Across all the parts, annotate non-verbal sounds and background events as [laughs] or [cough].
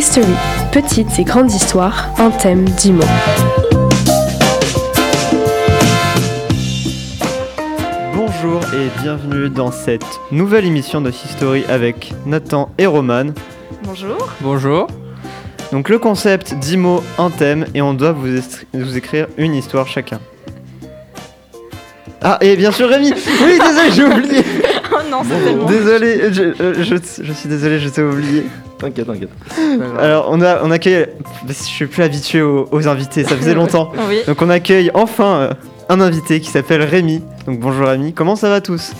History, petites et grandes histoires, un thème, dix mots. Bonjour et bienvenue dans cette nouvelle émission de History avec Nathan et Roman. Bonjour. Bonjour. Donc le concept 10 mots, un thème et on doit vous, écrire une histoire chacun. Ah et bien sûr Rémi [laughs] Oui désolé j'ai oublié Oh non, c'est tellement. Désolé je, euh, je, je suis désolé je t'ai oublié. T'inquiète, t'inquiète. [laughs] Alors on a on accueille je suis plus habitué aux, aux invités ça faisait [laughs] longtemps. Oui. Donc on accueille enfin euh, un invité qui s'appelle Rémi. Donc bonjour Rémi, comment ça va tous?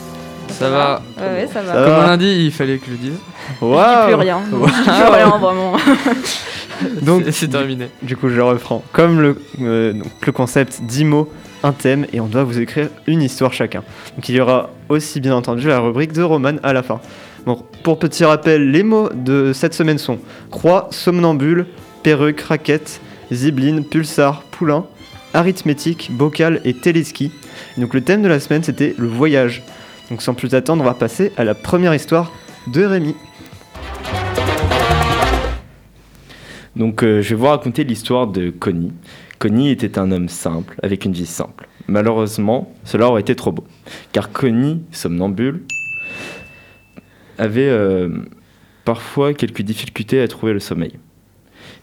Ça va. Ouais, ouais, ça va. Ça Comme va on l'a dit, il fallait que je le dise. Je dis Waouh plus rien. Wow. Je dis plus rien, vraiment. [laughs] Donc C'est- c'est terminé. Du coup, je reprends. Comme le, euh, donc, le concept 10 mots, un thème, et on doit vous écrire une histoire chacun. Donc il y aura aussi bien entendu la rubrique de Roman à la fin. Bon, pour petit rappel, les mots de cette semaine sont croix, somnambule, perruque, raquette, zibeline, pulsar, poulain, arithmétique, bocal et téléski. Donc le thème de la semaine c'était le voyage. Donc sans plus attendre, on va passer à la première histoire de Rémi. Donc, euh, je vais vous raconter l'histoire de Connie. Connie était un homme simple, avec une vie simple. Malheureusement, cela aurait été trop beau. Car Connie, somnambule, avait euh, parfois quelques difficultés à trouver le sommeil.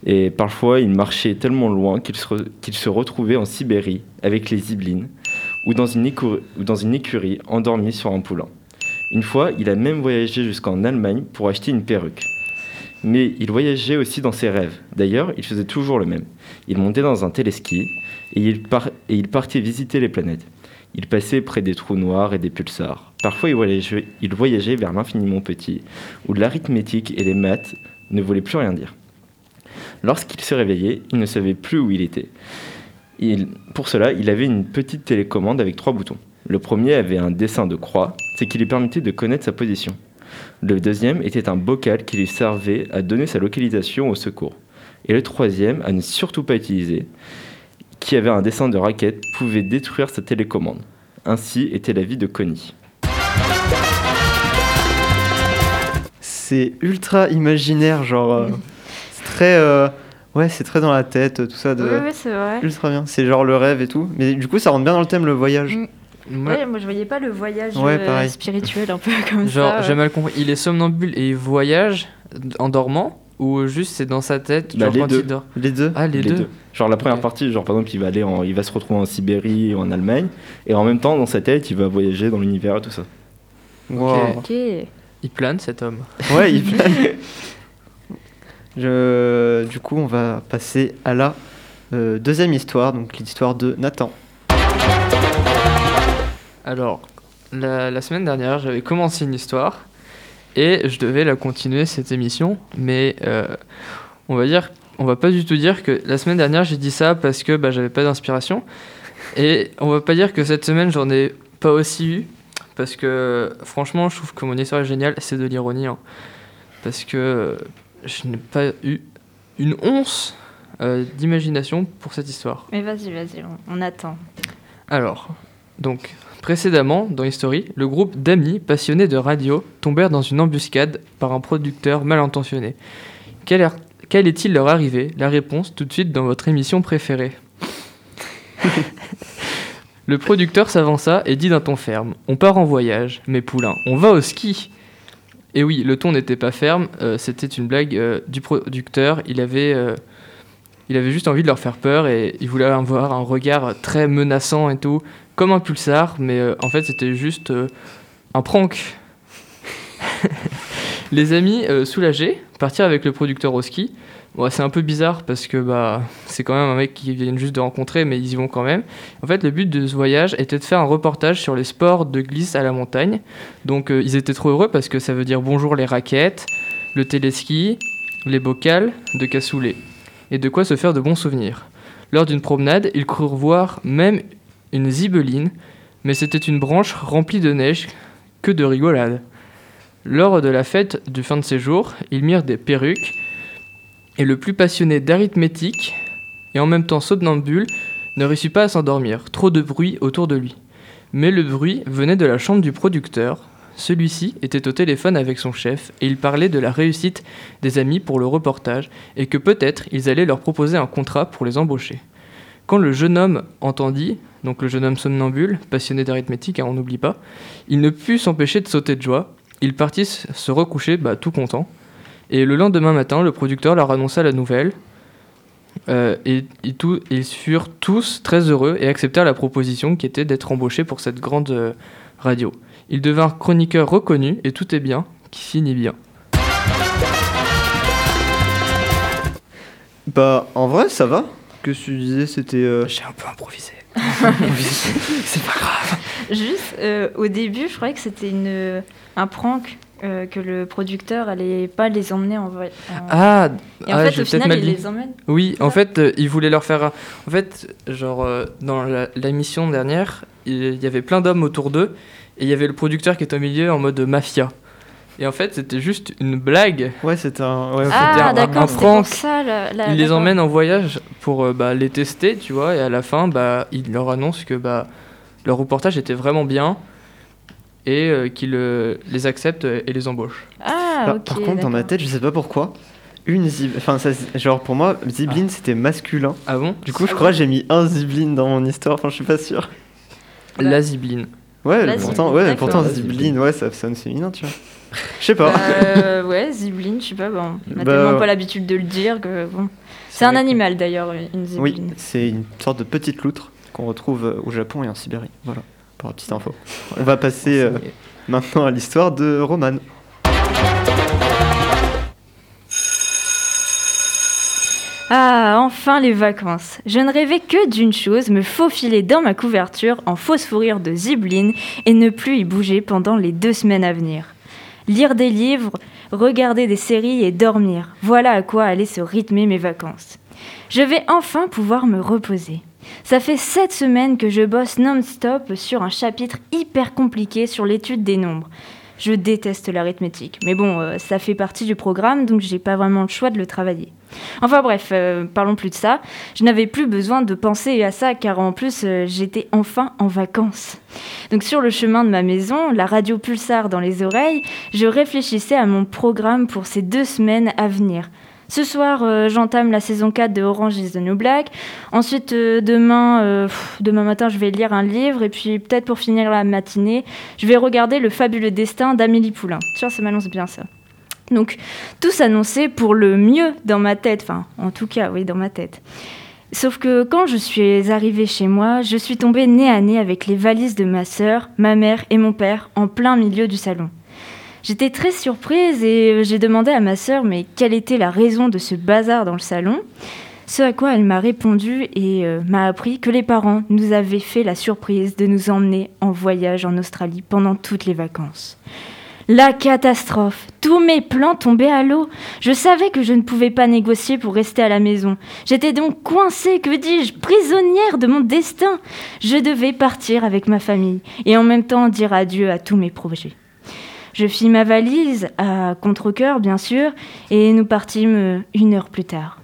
Et parfois, il marchait tellement loin qu'il se, re- en Sibérie avec les Ziblines ou dans, une ou dans une écurie endormi sur un poulain. Une fois, il a même voyagé jusqu'en Allemagne pour acheter une perruque. Mais il voyageait aussi dans ses rêves. D'ailleurs, il faisait toujours le même. Il montait dans un téléski et il partait visiter les planètes. Il passait près des trous noirs et des pulsars. Parfois, il voyageait, vers l'infiniment petit, où l'arithmétique et les maths ne voulaient plus rien dire. Lorsqu'il se réveillait, il ne savait plus où il était. Pour cela, il avait une petite télécommande avec trois boutons. Le premier avait un dessin de croix, ce qui lui permettait de connaître sa position. Le deuxième était un bocal qui lui servait à donner sa localisation au secours. Et le troisième, à ne surtout pas utiliser, qui avait un dessin de raquette, pouvait détruire sa télécommande. Ainsi était la vie de Connie. C'est ultra imaginaire, genre. euh, c'est très. euh, ouais, c'est très dans la tête, tout ça. De... Oui, oui, c'est vrai. Ultra bien. C'est genre le rêve et tout. Mais du coup, ça rentre bien dans le thème, le voyage. Mm. Ouais, moi je voyais pas le voyage Ouais, euh, spirituel un peu [laughs] comme genre, ça. j'ai mal compris. Il est somnambule et il voyage en dormant ou juste c'est dans sa tête Bah, genre les quand deux. il dort Les deux Ah, les, deux. Genre la première partie, genre par exemple, il va aller, en- il va se retrouver en Sibérie ou en Allemagne, et en même temps, dans sa tête, il va voyager dans l'univers et tout ça. Wow. Ok. Il plane cet homme. [laughs] Ouais, il plane. [laughs] Je... Du coup, on va passer à la euh, deuxième histoire, donc l'histoire de Nathan. Alors, la, la semaine dernière, j'avais commencé une histoire et je devais la continuer cette émission, mais euh, on va dire, on va pas du tout dire que la semaine dernière j'ai dit ça parce que bah, j'avais pas d'inspiration et on va pas dire que cette semaine j'en ai pas aussi eu parce que franchement, je trouve que mon histoire est géniale, c'est de l'ironie, hein. parce que je n'ai pas eu une once euh, d'imagination pour cette histoire. Mais vas-y, vas-y, on, on attend. Alors, donc, précédemment, dans History, le groupe d'amis passionnés de radio tombèrent dans une embuscade par un producteur mal intentionné. Quelle, er- est-il leur arrivé La réponse tout de suite dans votre émission préférée. [laughs] le producteur s'avança et dit d'un ton ferme On part en voyage, mais Poulain, on va au ski Et oui, le ton n'était pas ferme, euh, c'était une blague euh, du producteur. Il avait. euh, il avait juste envie de leur faire peur et il voulait avoir un regard très menaçant et tout, comme un pulsar, mais euh, en fait c'était juste euh, un prank. [laughs] Les amis euh, soulagés partirent avec le producteur au ski. Bon, c'est un peu bizarre parce que bah, c'est quand même un mec qu'ils viennent juste de rencontrer, mais ils y vont quand même. En fait, le but de ce voyage était de faire un reportage sur les sports de glisse à la montagne. Donc ils étaient trop heureux parce que ça veut dire bonjour les raquettes, le téléski, les bocals de cassoulet et de quoi se faire de bons souvenirs. Lors d'une promenade, ils crurent voir même une zibeline, mais c'était une branche remplie de neige, que de rigolade. Lors de la fête du fin de séjour, ils mirent des perruques, et le plus passionné d'arithmétique, et en même temps somnambule, ne réussit pas à s'endormir, trop de bruit autour de lui. Mais le bruit venait de la chambre du producteur, Celui-ci était au téléphone avec son chef et il parlait de la réussite des amis pour le reportage et que peut-être ils allaient leur proposer un contrat pour les embaucher. Quand le jeune homme entendit, donc le jeune homme somnambule, passionné d'arithmétique, hein, on n'oublie pas, il ne put s'empêcher de sauter de joie. Il partit se recoucher bah, tout content. Et le lendemain matin, le producteur leur annonça la nouvelle. Euh, et, et tout- ils furent tous très heureux et acceptèrent la proposition qui était d'être embauchés pour cette grande euh, radio. Ils devinrent chroniqueurs reconnus et tout est bien, qui finit bien. Bah, en vrai, ça va. Que tu disais, c'était. euh, J'ai un peu improvisé. [laughs] [laughs] C'est pas grave. Juste, euh, au début, je croyais que c'était une, un prank, euh, que le producteur allait pas les emmener en voyage. Ah, Et en ah, fait, au final, il les emmène. Oui, en fait, euh, ils voulaient leur faire. En fait, genre, euh, dans la- l'émission dernière, il il y avait plein d'hommes autour d'eux, et il y avait le producteur qui était au milieu en mode mafia. Et en fait, c'était juste une blague. Ouais, c'était un. Ouais, un- Ah, un d'accord, c'était prank. pour ça. la- la- il les emmène en voyage pour euh, bah, les tester, tu vois, et à la fin, bah, il leur annonce que bah, leur reportage était vraiment bien et euh, qu'il euh, les accepte et les embauche. Ah, Par- contre, dans ma tête, je sais pas pourquoi. Une zib... Enfin, ça, genre pour moi, Zibline c'était masculin. Ah bon? Du coup, je crois que j'ai mis un Zibline dans mon histoire. Enfin, je suis pas sûr. Bah. La zibline. Ouais, La pourtant, Zibline, ouais, pourtant Zibline, ouais, ça sonne féminin, tu vois. Je sais pas. Euh, ouais, Zibline, je sais pas, bon, on a Bah, tellement pas l'habitude de le dire que bon. C'est un que- animal d'ailleurs, une Oui, Zibline. c'est une sorte de petite loutre qu'on retrouve euh, au Japon et en Sibérie. Voilà, pour la petite info. On va passer euh, maintenant à l'histoire de Roman. Ah, enfin les vacances. Je ne rêvais que d'une chose, me faufiler dans ma couverture en fausse fourrure de Zibline et ne plus y bouger pendant les deux semaines à venir. Lire des livres, regarder des séries et dormir. Voilà à quoi allaient se rythmer mes vacances. Je vais enfin pouvoir me reposer. Ça fait sept semaines que je bosse non-stop sur un chapitre hyper compliqué sur l'étude des nombres. Je déteste l'arithmétique, mais bon, euh, ça fait partie du programme, donc j'ai pas vraiment le choix de le travailler. Enfin bref, euh, parlons plus de ça. Je n'avais plus besoin de penser à ça, car en plus, euh, j'étais enfin en vacances. Donc sur le chemin de ma maison, la radio pulsar dans les oreilles, je réfléchissais à mon programme pour ces deux semaines à venir. Ce soir, euh, j'entame la saison 4 de Orange is the New Black. Ensuite, euh, demain, euh, demain matin, je vais lire un livre. Et puis, peut-être pour finir la matinée, je vais regarder Le fabuleux destin d'Amélie Poulain. Tiens, ça m'annonce bien ça. Donc, tout s'annonçait pour le mieux dans ma tête. Enfin, en tout cas, oui, dans ma tête. Sauf que quand je suis arrivée chez moi, je suis tombée nez à nez avec les valises de ma sœur, ma mère et mon père en plein milieu du salon. J'étais très surprise et euh, j'ai demandé à ma sœur mais quelle était la raison de ce bazar dans le salon? Ce à quoi elle m'a répondu et euh, m'a appris que les parents nous avaient fait la surprise de nous emmener en voyage en Australie pendant toutes les vacances. La catastrophe. Tous mes plans tombaient à l'eau. Je savais que je ne pouvais pas négocier pour rester à la maison. J'étais donc coincée, que dis-je, prisonnière de mon destin. Je devais partir avec ma famille et en même temps dire adieu à tous mes projets. Je fis ma valise, à contre-coeur bien sûr, et nous partîmes euh, une heure plus tard.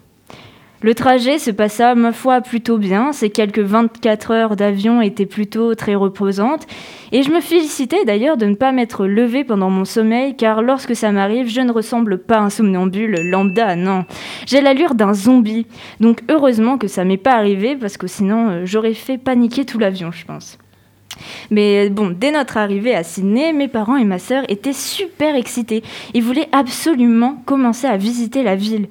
Le trajet se passa, ma foi, plutôt bien. Ces quelques 24 heures d'avion étaient plutôt très reposantes. Et je me félicitais d'ailleurs de ne pas m'être levée pendant mon sommeil, car lorsque ça m'arrive, je ne ressemble pas à un somnambule lambda, non. J'ai l'allure d'un zombie. Donc heureusement que ça m'est pas arrivé, parce que sinon euh, j'aurais fait paniquer tout l'avion, je pense. Mais bon, dès notre arrivée à Sydney, mes parents et ma sœur étaient super excités. Ils voulaient absolument commencer à visiter la ville.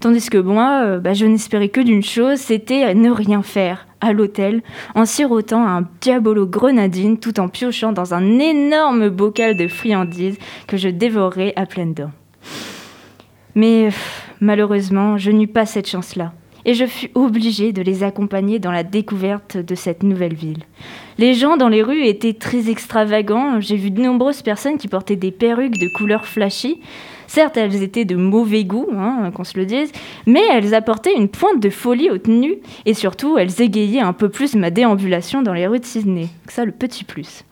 Tandis que moi, euh, bah, je n'espérais que d'une chose, c'était ne rien faire à l'hôtel, en sirotant un diabolo grenadine tout en piochant dans un énorme bocal de friandises que je dévorais à pleines dents. Mais pff, malheureusement, je n'eus pas cette chance-là. Et je fus obligée de les accompagner dans la découverte de cette nouvelle ville. Les gens dans les rues étaient très extravagants. J'ai vu de nombreuses personnes qui portaient des perruques de couleur flashy. Certes, elles étaient de mauvais goût, hein, qu'on se le dise, mais elles apportaient une pointe de folie aux tenues et surtout, elles égayaient un peu plus ma déambulation dans les rues de Sydney. Ça, le petit plus.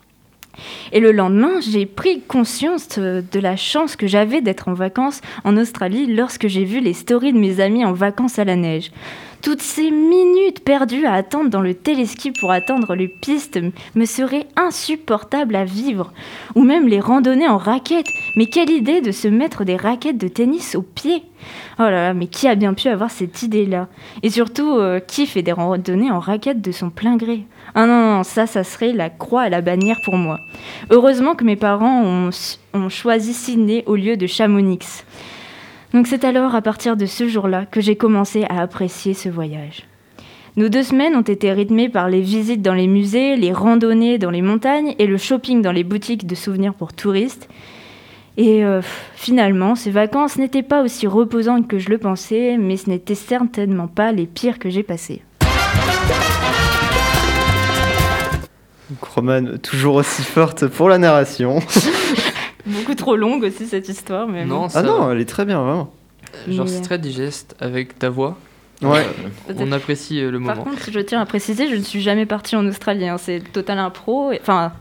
Et le lendemain, j'ai pris conscience euh, de la chance que j'avais d'être en vacances en Australie lorsque j'ai vu les stories de mes amis en vacances à la neige. Toutes ces minutes perdues à attendre dans le téléski pour atteindre les pistes me seraient insupportables à vivre. Ou même les randonnées en raquettes. Mais quelle idée de se mettre des raquettes de tennis aux pieds Oh là là, mais qui a bien pu avoir cette idée-là? Et surtout, euh, qui fait des randonnées en raquettes de son plein gré? Ah non, non, ça, ça serait la croix à la bannière pour moi. Heureusement que mes parents ont, ont choisi Sydney au lieu de Chamonix. Donc c'est alors à partir de ce jour-là que j'ai commencé à apprécier ce voyage. Nos deux semaines ont été rythmées par les visites dans les musées, les randonnées dans les montagnes et le shopping dans les boutiques de souvenirs pour touristes. Et euh, finalement, ces vacances n'étaient pas aussi reposantes que je le pensais, mais ce n'était certainement pas les pires que j'ai passées. Donc, Romane, toujours aussi forte pour la narration. [laughs] Beaucoup trop longue aussi cette histoire, mais. Non, ça ah non, elle est très bien, vraiment. Genre, Mais, c'est très digeste avec ta voix. Ouais. Euh, on apprécie euh, le Par moment. contre, je tiens à préciser, je ne suis jamais partie en Australie. hein. C'est total impro. Enfin,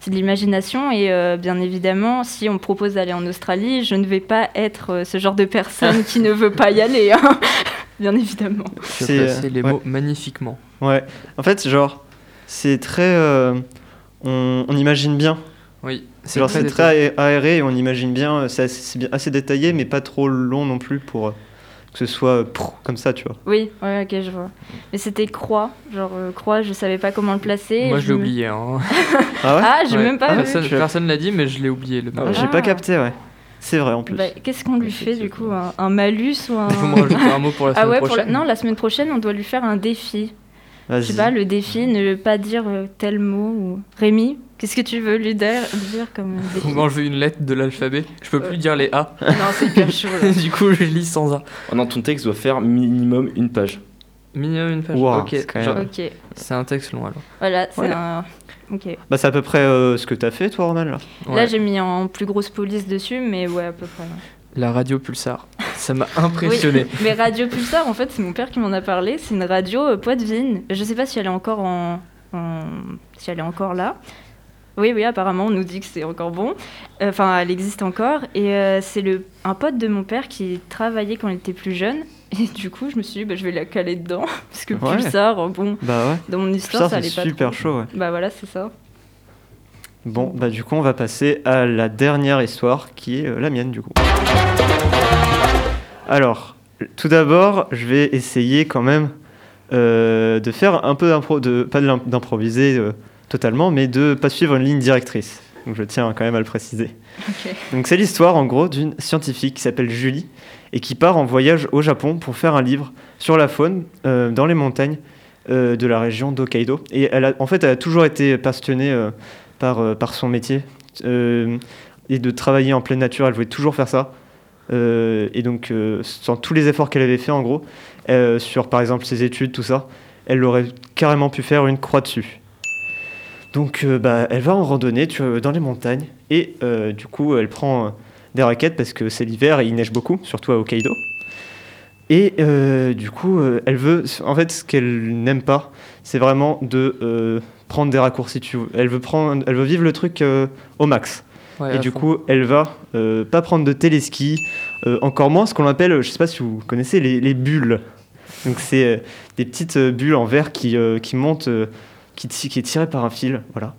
c'est de l'imagination. Et euh, bien évidemment, si on me propose d'aller en Australie, je ne vais pas être euh, ce genre de personne qui ne veut pas y aller. hein. [laughs] bien évidemment. Tu as C'est, euh, les ouais. mots magnifiquement. Ouais. En fait, genre, c'est très. euh, on, on imagine bien. Oui, C'est très aé- aéré et on imagine bien. euh, C'est assez, détaillé, mais pas trop long non plus pour euh, que ce soit euh, comme ça, tu vois. Oui, ouais, ok, je vois. Mais c'était croix. Genre, euh, croix, je savais pas comment le placer. Moi, je l'ai me- oublié. Hein. [laughs] Ah ouais Ah, j'ai Ouais. même pas vu. Personne, l'a dit, mais je l'ai oublié. Le Ah. J'ai Ah. pas capté, ouais. C'est vrai en plus. Bah, Qu'est-ce qu'on lui fait du coup? Un, un malus ou un. [laughs] Il faut me rajouter un mot pour la Ah semaine ouais, pour la- prochaine. non, la semaine prochaine, on doit lui faire un défi. Je sais pas, le défi, ne pas dire euh, tel mot ou. Rémi, qu'est-ce que tu veux lui dire, comme [laughs] défi? Vous m'enlevez une lettre de l'alphabet. Je peux plus dire les A. [laughs] Non, c'est hyper chaud. là. [laughs] du coup, je lis sans A. Oh non, ton texte doit faire minimum une page. Minimum une page. Wow, ok, c'est quand même- genre, ok, c'est un texte long alors. voilà, c'est Voilà. un. Ok. Bah, c'est à peu près euh, ce que t'as fait, toi, Roman, là. Là, j'ai mis en plus grosse police dessus, mais ouais, à peu près. La radio pulsar. Ça m'a impressionné. Oui, mais Radio Pulsar, en fait, c'est mon père qui m'en a parlé. C'est une radio euh, Poitevine. Je sais pas si elle est encore en, en- si elle est encore là. Oui, oui, apparemment, on nous dit que c'est encore bon. Euh, Enfin, elle existe encore. Et euh, c'est le un pote de mon père qui travaillait quand il était plus jeune. Et du coup, je me suis dit, bah, je vais la caler dedans. [laughs] Parce que Ouais. Pulsar, bon, Bah ouais. dans mon histoire, Ça, ça c'est allait pas super trop. chaud, ouais. Bah voilà, c'est ça. Bon, bah du coup, on va passer à la dernière histoire qui est euh, la mienne, du coup. Alors, tout d'abord, je vais essayer quand même euh, de faire un peu d'impro, pas d'improviser euh, totalement, mais de pas suivre une ligne directrice. Donc je tiens quand même à le préciser. Donc c'est l'histoire en gros d'une scientifique qui s'appelle Julie et qui part en voyage au Japon pour faire un livre sur la faune euh, dans les montagnes de la région d'Hokkaido. Et elle a, en fait, elle a toujours été passionnée par, par son métier et de travailler en pleine nature. Elle voulait toujours faire ça. Euh, et donc, euh, sans tous les efforts qu'elle avait fait, en gros, euh, sur par exemple ses études, tout ça, elle aurait carrément pu faire une croix dessus. Donc, bah, elle va en randonnée tu vois, dans les montagnes et du coup, elle prend des raquettes parce que c'est l'hiver et il neige beaucoup, surtout à Hokkaido. Et du coup, elle veut. En fait, ce qu'elle n'aime pas, c'est vraiment de prendre des raccourcis. Tu, elle veut prendre, elle veut vivre le truc au max. Ouais, Et du fond. coup, elle va euh, pas prendre de téléski, euh, encore moins ce qu'on appelle, je sais pas si vous connaissez, les, les bulles. Donc c'est euh, des petites bulles en verre qui, qui montent, qui, qui est tirée par un fil, voilà.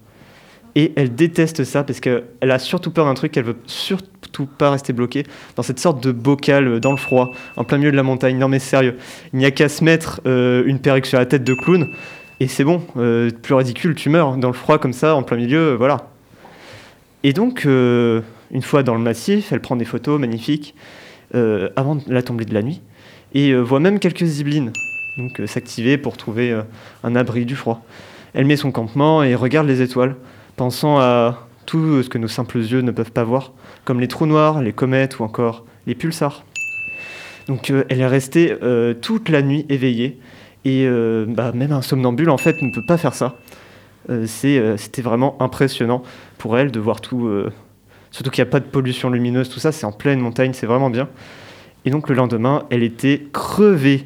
Et elle déteste ça parce qu'elle a surtout peur d'un truc, qu'elle veut surtout pas rester bloquée dans cette sorte de bocal dans le froid, en plein milieu de la montagne. Non mais sérieux, il n'y a qu'à se mettre une perruque sur la tête de clown et c'est bon, plus ridicule, tu meurs dans le froid comme ça, en plein milieu, voilà. Et donc, euh, une fois dans le massif, elle prend des photos magnifiques euh, avant la tombée de la nuit et euh, voit même quelques ziblines s'activer pour trouver un abri du froid. Elle met son campement et regarde les étoiles, pensant à tout ce que nos simples yeux ne peuvent pas voir, comme les trous noirs, les comètes ou encore les pulsars. Donc elle est restée toute la nuit éveillée et bah, même un somnambule en fait ne peut pas faire ça. Euh, euh, c'était vraiment impressionnant pour elle de voir tout. euh, surtout qu'il n'y a pas de pollution lumineuse, tout ça, c'est en pleine montagne, c'est vraiment bien. Et donc le lendemain, elle était crevée.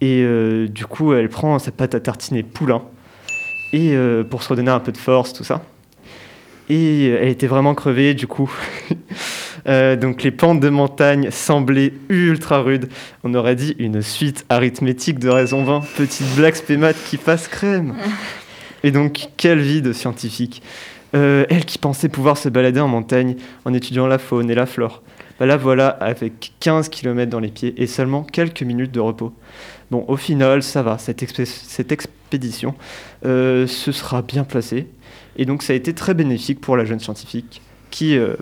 Et du coup, elle prend sa pâte à tartiner poulain. Et pour se redonner un peu de force, tout ça. Et elle était vraiment crevée, du coup. [laughs] Donc les pentes de montagne semblaient ultra rudes. On aurait dit une suite arithmétique de raison 20. Petite blague spémat qui passe crème. [laughs] Et donc, quelle vie de scientifique. Euh, elle qui pensait pouvoir se balader en montagne en étudiant la faune et la flore. Bah là voilà, avec 15 km dans les pieds et seulement quelques minutes de repos. Bon, au final, ça va, cette, expé- cette expédition euh, se sera bien placée. Et donc ça a été très bénéfique pour la jeune scientifique qui, euh,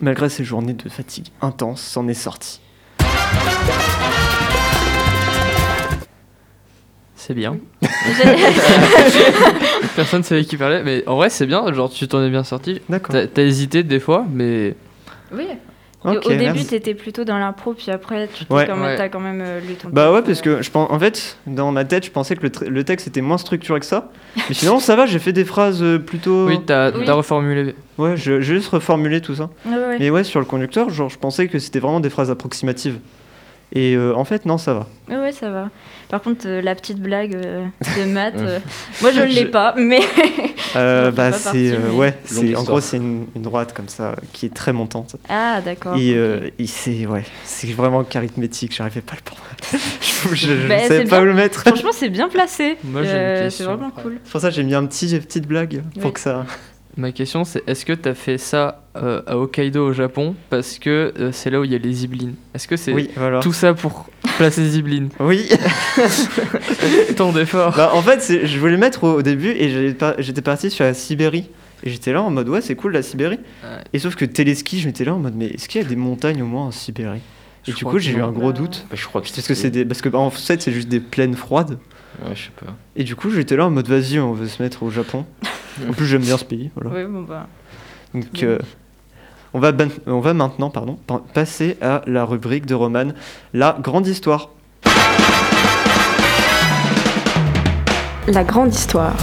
malgré ses journées de fatigue intense, s'en est sortie. C'est bien. [laughs] Personne savait qui parlait, mais en vrai, c'est bien. Genre, tu t'en es bien sorti. D'accord. T'as t'as hésité des fois, mais oui. Au début, merci. t'étais plutôt dans l'impro, puis après, tu t'es Ouais. quand même, Ouais. t'as quand même euh, lu ton Bah ouais, parce euh. que je pense, en fait, dans ma tête, je pensais que le, tr- le texte était moins structuré que ça. Mais sinon, ça va, j'ai fait des phrases euh, plutôt. oui, t'as Oui. t'as reformulé. Ouais, je- j'ai juste reformulé tout ça. Ouais, ouais. Mais ouais, sur le conducteur, genre, je pensais que c'était vraiment des phrases approximatives. Et euh, en fait, non, ça va. Ouais, ouais, ça va. Par contre, euh, la petite blague euh, de [laughs] maths, euh, moi je ne l'ai pas, mais [laughs] Euh, bah, c'est. euh, mais- ouais, c'est, en histoire. gros, c'est une, une droite comme ça, qui est très montante. ah d'accord. Et, euh, c'est, ouais, c'est vraiment qu'arithmétique, j'arrivais pas à le prendre. [laughs] je je Bah, savais pas bien. où le mettre. Franchement, c'est bien placé. Moi, j'ai une c'est vraiment cool. C'est pour ça que j'ai mis un petit petite blague pour Oui. que ça. Ma question, c'est est-ce que t'as fait ça euh, à Hokkaido au Japon parce que euh, c'est là où il y a les ziblines Est-ce que c'est Oui, voilà. tout ça pour placer ziblines Oui. [laughs] Tant d'efforts. Bah, en fait, je voulais mettre au, au début et j'étais parti sur la Sibérie. Et j'étais là en mode ouais, c'est cool la Sibérie. Ouais. Et sauf que téléski, je m'étais là en mode mais est-ce qu'il y a des montagnes au moins en Sibérie? Et Je du coup, j'ai eu un gros doute. Bah, je crois que Parce que c'est des parce que bah, en fait, c'est juste des plaines froides. Ouais, je sais pas. Et du coup, j'étais là en mode vas-y, on veut se mettre au Japon. En plus, j'aime bien ce pays. Voilà. Oui, bon bah. Donc, euh, on, va ban- on va maintenant pardon, pa- passer à la rubrique de Roman, la grande histoire. La grande histoire.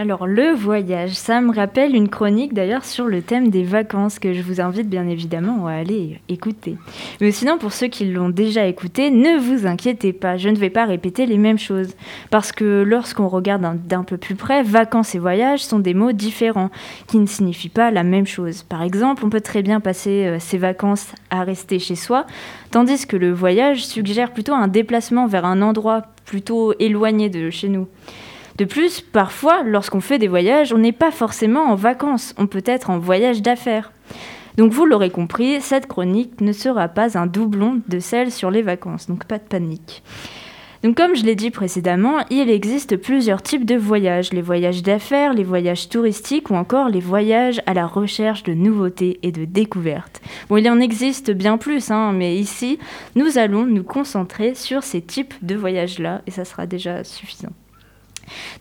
Alors le voyage, ça me rappelle une chronique d'ailleurs sur le thème des vacances que je vous invite bien évidemment à aller écouter. Mais sinon pour ceux qui l'ont déjà écouté, ne vous inquiétez pas, je ne vais pas répéter les mêmes choses. Parce que lorsqu'on regarde un- d'un peu plus près, vacances et voyages sont des mots différents qui ne signifient pas la même chose. Par exemple, on peut très bien passer euh, ses vacances à rester chez soi, tandis que le voyage suggère plutôt un déplacement vers un endroit plutôt éloigné de chez nous. De plus, parfois, lorsqu'on fait des voyages, on n'est pas forcément en vacances, on peut être en voyage d'affaires. Donc vous l'aurez compris, cette chronique ne sera pas un doublon de celle sur les vacances, donc pas de panique. Donc comme je l'ai dit précédemment, il existe plusieurs types de voyages, les voyages d'affaires, les voyages touristiques ou encore les voyages à la recherche de nouveautés et de découvertes. Bon, il en existe bien plus, hein, mais ici, nous allons nous concentrer sur ces types de voyages-là et ça sera déjà suffisant.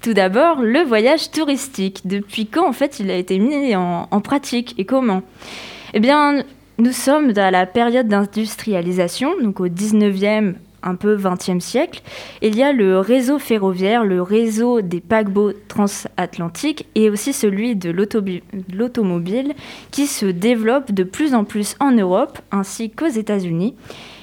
Tout d'abord, le voyage touristique. Depuis quand en fait il a été mis en, pratique et comment? Eh bien, nous sommes à la période d'industrialisation, donc au 19e, un peu 20e siècle. Il y a le réseau ferroviaire, le réseau des paquebots transatlantiques et aussi celui de l'automobile qui se développe de plus en plus en Europe ainsi qu'aux États-Unis.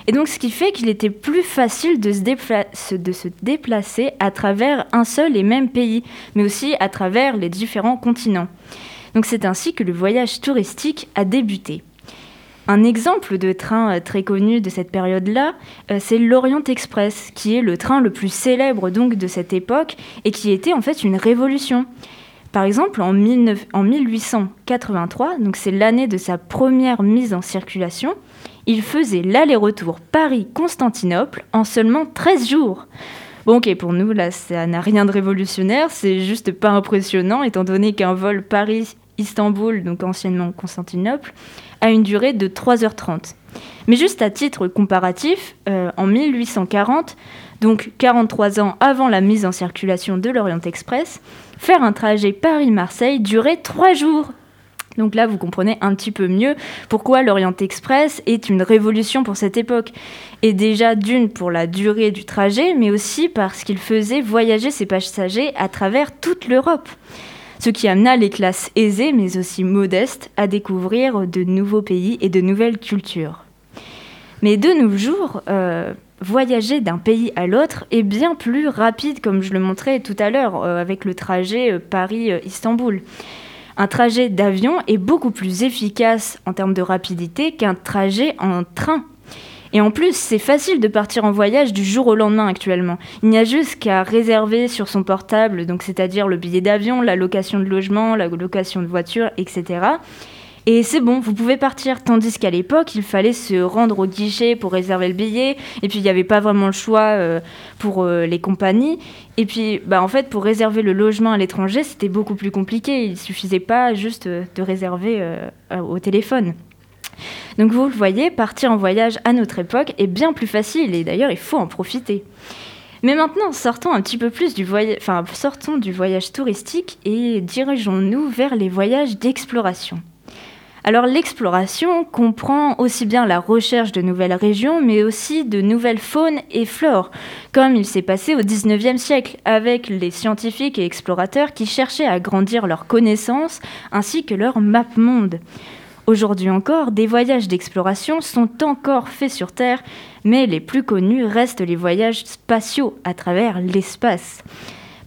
Et donc, ce qui fait qu'il était plus facile de se, dépla- se- de se déplacer à travers un seul et même pays, mais aussi à travers les différents continents. Donc, c'est ainsi que le voyage touristique a débuté. Un exemple de train euh, très connu de cette période-là, euh, c'est l'Orient Express, qui est le train le plus célèbre donc de cette époque et qui était en fait une révolution. Par exemple, en, 19 en 1883, donc c'est l'année de sa première mise en circulation, il faisait l'aller-retour Paris-Constantinople en seulement 13 jours. Bon, ok, pour nous, là, ça n'a rien de révolutionnaire, c'est juste pas impressionnant, étant donné qu'un vol Paris-Istanbul, donc anciennement Constantinople, a une durée de 3h30. Mais juste à titre comparatif, euh, en 1840, donc 43 ans avant la mise en circulation de l'Orient Express, faire un trajet Paris-Marseille durait 3 jours. Donc là, vous comprenez un petit peu mieux pourquoi l'Orient Express est une révolution pour cette époque. Et déjà d'une pour la durée du trajet, mais aussi parce qu'il faisait voyager ses passagers à travers toute l'Europe. Ce qui amena les classes aisées, mais aussi modestes, à découvrir de nouveaux pays et de nouvelles cultures. Mais de nos jours, euh, voyager d'un pays à l'autre est bien plus rapide, comme je le montrais tout à l'heure, euh, avec le trajet euh, Paris-Istanbul. Un trajet d'avion est beaucoup plus efficace en termes de rapidité qu'un trajet en train. Et en plus, c'est facile de partir en voyage du jour au lendemain actuellement. Il n'y a juste qu'à réserver sur son portable, donc c'est-à-dire le billet d'avion, la location de logement, la location de voiture, etc. Et c'est bon, vous pouvez partir. Tandis qu'à l'époque, il fallait se rendre au guichet pour réserver le billet. Et puis, il n'y avait pas vraiment le choix euh, pour euh, les compagnies. Et puis, bah, en fait, pour réserver le logement à l'étranger, c'était beaucoup plus compliqué. Il suffisait pas juste euh, de réserver au téléphone. Donc vous le voyez, partir en voyage à notre époque est bien plus facile et d'ailleurs il faut en profiter. Mais maintenant, sortons un petit peu plus du voyage, enfin sortons du voyage touristique et dirigeons-nous vers les voyages d'exploration. Alors l'exploration comprend aussi bien la recherche de nouvelles régions, mais aussi de nouvelles faunes et flores, comme il s'est passé au 19e siècle, avec les scientifiques et explorateurs qui cherchaient à grandir leurs connaissances ainsi que leur map monde. Aujourd'hui encore, des voyages d'exploration sont encore faits sur Terre, mais les plus connus restent les voyages spatiaux à travers l'espace.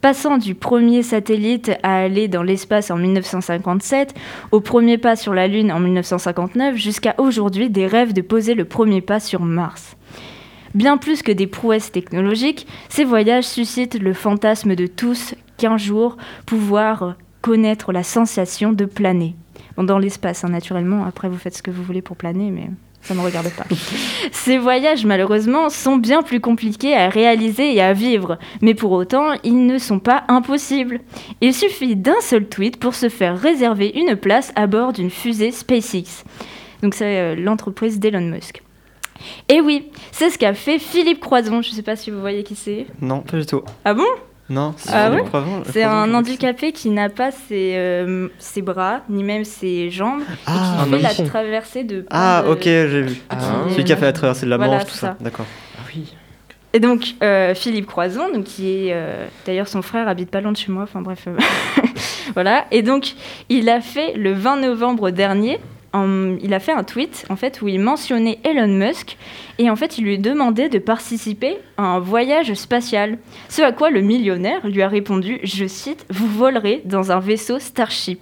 Passant du premier satellite à aller dans l'espace en 1957, au premier pas sur la Lune en 1959, jusqu'à aujourd'hui des rêves de poser le premier pas sur Mars. Bien plus que des prouesses technologiques, ces voyages suscitent le fantasme de tous qu'un jour pouvoir connaître la sensation de planer dans l'espace, hein, naturellement. Après, vous faites ce que vous voulez pour planer, mais ça ne me regarde pas. [laughs] Ces voyages, malheureusement, sont bien plus compliqués à réaliser et à vivre, mais pour autant, ils ne sont pas impossibles. Il suffit d'un seul tweet pour se faire réserver une place à bord d'une fusée SpaceX. Donc c'est euh, l'entreprise d'Elon Musk. Et oui, c'est ce qu'a fait Philippe Croison. Je ne sais pas si vous voyez qui c'est. Non, pas du tout. Ah bon? Non, c'est ah C'est un handicapé qui n'a pas ses, euh, ses, bras, ni même ses jambes, et ah, qui fait la traversée de. Ah, ok, j'ai vu. Ah. Celui qui a fait la traversée de la Manche, tout ça. D'accord. Ah oui. Et donc, euh, Philippe Croison, donc, qui est. Euh, d'ailleurs, son frère habite pas loin de chez moi, enfin bref. [laughs] voilà. Et donc, il a fait le 20 novembre dernier il a fait un tweet en fait où il mentionnait Elon Musk et en fait il lui demandait de participer à un voyage spatial. Ce à quoi le millionnaire lui a répondu, je cite, vous volerez dans un vaisseau Starship.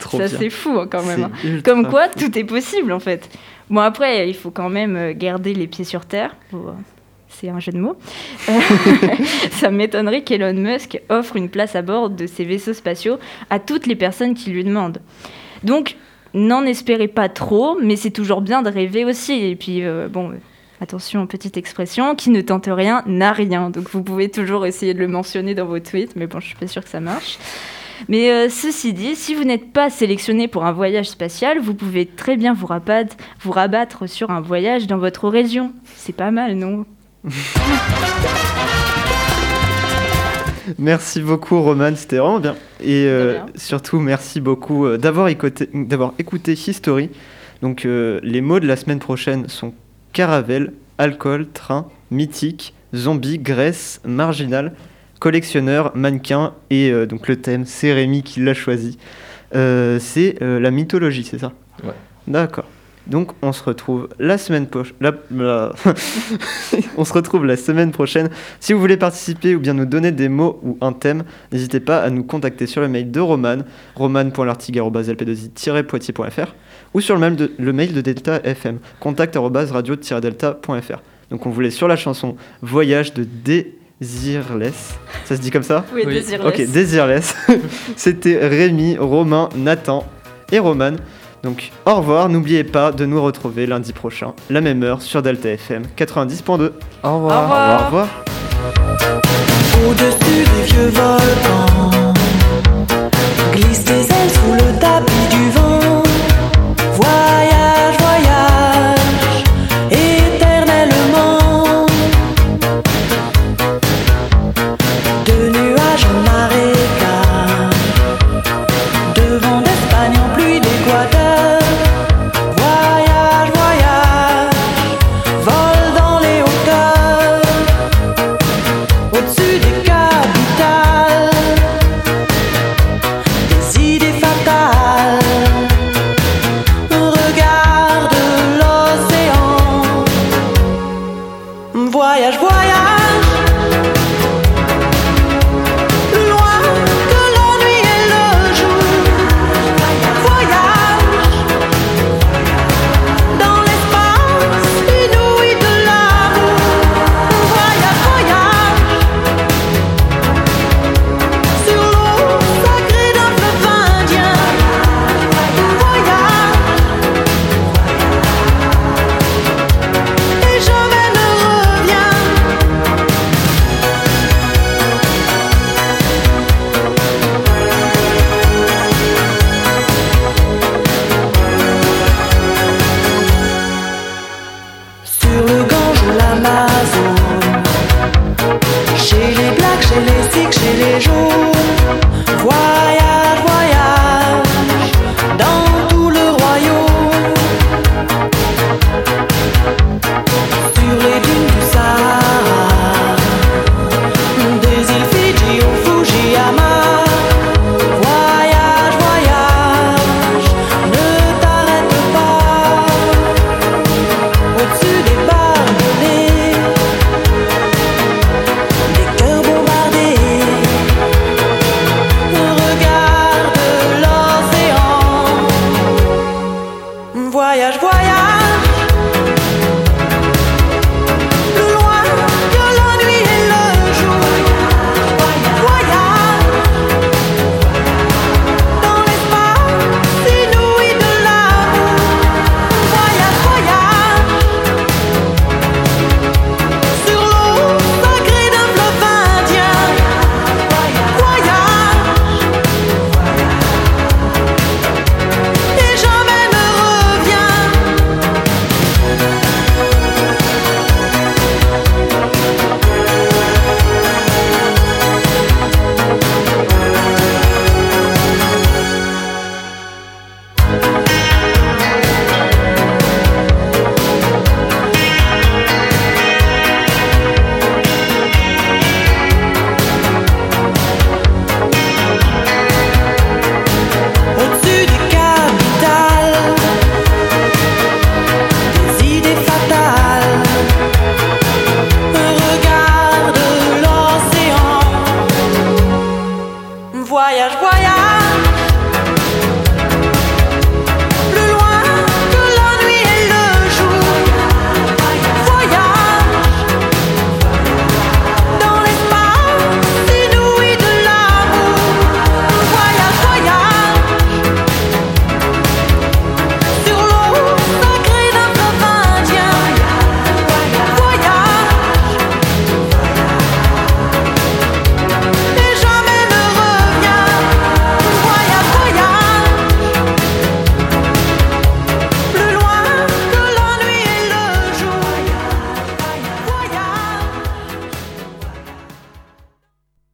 Ça c'est fou hein, quand même. Hein. Comme quoi tout est possible en fait. Bon après il faut quand même euh, garder les pieds sur terre. c'est un jeu de mots. [laughs] ça m'étonnerait qu'Elon Musk offre une place à bord de ses vaisseaux spatiaux à toutes les personnes qui lui demandent. Donc, n'en espérez pas trop, mais c'est toujours bien de rêver aussi. Et puis, euh, bon, attention, petite expression, qui ne tente rien n'a rien. Donc vous pouvez toujours essayer de le mentionner dans vos tweets, mais bon, je suis pas sûre que ça marche. Mais euh, ceci dit, si vous n'êtes pas sélectionné pour un voyage spatial, vous pouvez très bien vous rabattre, vous rabattre sur un voyage dans votre région. C'est pas mal, non? [laughs] Merci beaucoup Roman, c'était vraiment bien. Et euh, surtout merci beaucoup euh, d'avoir écouté, écouté History. Donc euh, les mots de la semaine prochaine sont caravelle, alcool, train, mythique, zombie, graisse, marginal, collectionneur, mannequin et donc le thème c'est Rémi qui l'a choisi. c'est la mythologie, c'est ça? Ouais. D'accord. Donc on se retrouve la semaine prochaine. [laughs] on se retrouve la semaine prochaine. Si vous voulez participer ou bien nous donner des mots ou un thème, n'hésitez pas à nous contacter sur le mail de Roman, roman.lartigue.lp2i-poitiers.fr ou sur le mail de, le mail de Delta FM, contact-radio-delta.fr. Donc on voulait sur la chanson Voyage de Désirless. Ça se dit comme ça? Oui, Désirless. Ok, Désirless. [laughs] C'était Rémi, Romain, Nathan et Roman. Donc au revoir, n'oubliez pas de nous retrouver lundi prochain, la même heure sur Delta FM 90.2. Au revoir. Au revoir. Au-dessus des vieux volcans, glisse des ailes sous le tapis du vent.